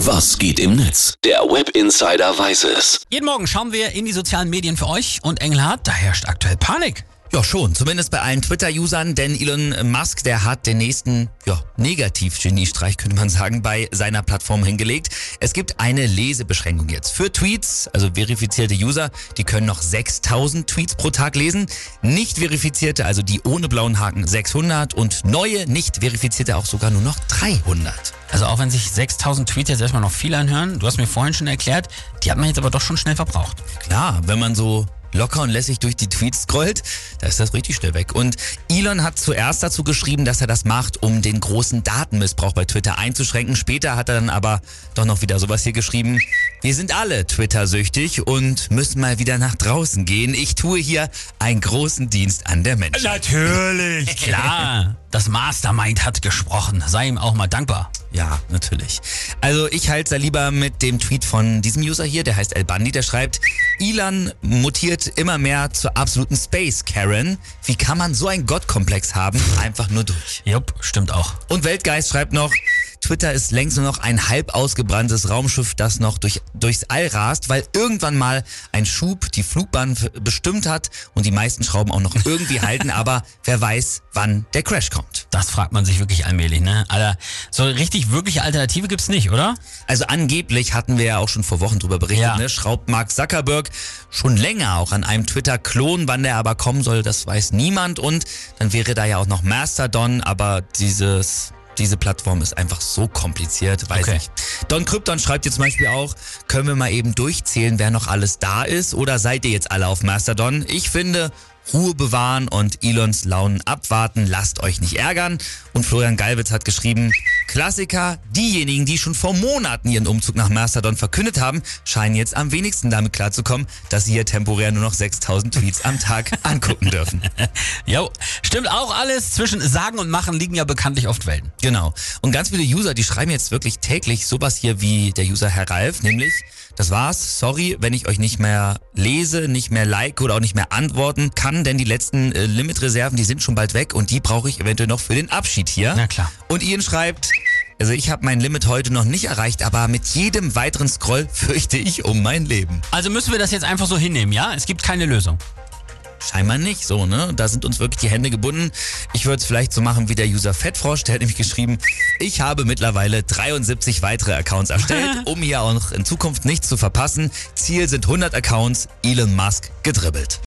Was geht im Netz? Der Web Insider weiß es. Jeden Morgen schauen wir in die sozialen Medien für euch und Engelhardt, da herrscht aktuell Panik. Ja, schon. Zumindest bei allen Twitter-Usern, denn Elon Musk, der hat den nächsten, ja, Negativ-Geniestreich, könnte man sagen, bei seiner Plattform hingelegt. Es gibt eine Lesebeschränkung jetzt. Für Tweets, also verifizierte User, die können noch 6000 Tweets pro Tag lesen. Nicht verifizierte, also die ohne blauen Haken, 600 und neue, nicht verifizierte auch sogar nur noch 300. Also auch wenn sich 6000 Tweets jetzt erstmal noch viel anhören, du hast mir vorhin schon erklärt, die hat man jetzt aber doch schon schnell verbraucht. Klar, wenn man so locker und lässig durch die Tweets scrollt, da ist das richtig schnell weg. Und Elon hat zuerst dazu geschrieben, dass er das macht, um den großen Datenmissbrauch bei Twitter einzuschränken. Später hat er dann aber doch noch wieder sowas hier geschrieben. Wir sind alle Twitter-süchtig und müssen mal wieder nach draußen gehen. Ich tue hier einen großen Dienst an der Menschheit. Natürlich, klar. Das Mastermind hat gesprochen. Sei ihm auch mal dankbar. Ja, natürlich. Also ich halte da lieber mit dem Tweet von diesem User hier, der heißt El Bandi, der schreibt, Elon mutiert immer mehr zur absoluten Space Karen. Wie kann man so einen Gottkomplex haben? Einfach nur durch. Jupp, stimmt auch. Und Weltgeist schreibt noch, Twitter ist längst nur noch ein halb ausgebranntes Raumschiff, das noch durch, durchs All rast, weil irgendwann mal ein Schub die Flugbahn bestimmt hat und die meisten Schrauben auch noch irgendwie halten, aber wer weiß, wann der Crash kommt. Das fragt man sich wirklich allmählich, ne? Alter, so richtig wirkliche Alternative gibt's nicht, oder? Also angeblich hatten wir ja auch schon vor Wochen drüber berichtet, Ja. ne? Schraubt Mark Zuckerberg schon länger auch an einem Twitter-Klon, wann der aber kommen soll, das weiß niemand und dann wäre da ja auch noch Mastodon, aber dieses diese Plattform ist einfach so kompliziert, weiß Okay. ich. Don Krypton schreibt jetzt zum Beispiel auch, können wir mal eben durchzählen, wer noch alles da ist oder seid ihr jetzt alle auf Mastodon? Ich finde, Ruhe bewahren und Elons Launen abwarten, lasst euch nicht ärgern. Und Florian Galwitz hat geschrieben, Klassiker, diejenigen, die schon vor Monaten ihren Umzug nach Mastodon verkündet haben, scheinen jetzt am wenigsten damit klarzukommen, dass sie hier temporär nur noch 6000 Tweets am Tag angucken dürfen. Jo, stimmt auch alles. Zwischen Sagen und Machen liegen ja bekanntlich oft Welten. Genau. Und ganz viele User, die schreiben jetzt wirklich täglich sowas hier wie der User Herr Ralf, nämlich, das war's, sorry, wenn ich euch nicht mehr lese, nicht mehr like oder auch nicht mehr antworten kann, denn die letzten äh, Limitreserven, die sind schon bald weg und die brauche ich eventuell noch für den Abschied hier. Na klar. Und Ian schreibt, also ich habe mein Limit heute noch nicht erreicht, aber mit jedem weiteren Scroll fürchte ich um mein Leben. Also müssen wir das jetzt einfach so hinnehmen, ja? Es gibt keine Lösung. Scheinbar nicht so, ne? Da sind uns wirklich die Hände gebunden. Ich würde es vielleicht so machen wie der User Fettfrosch, der hat nämlich geschrieben, ich habe mittlerweile 73 weitere Accounts erstellt, um hier auch noch in Zukunft nichts zu verpassen. Ziel sind 100 Accounts, Elon Musk gedribbelt.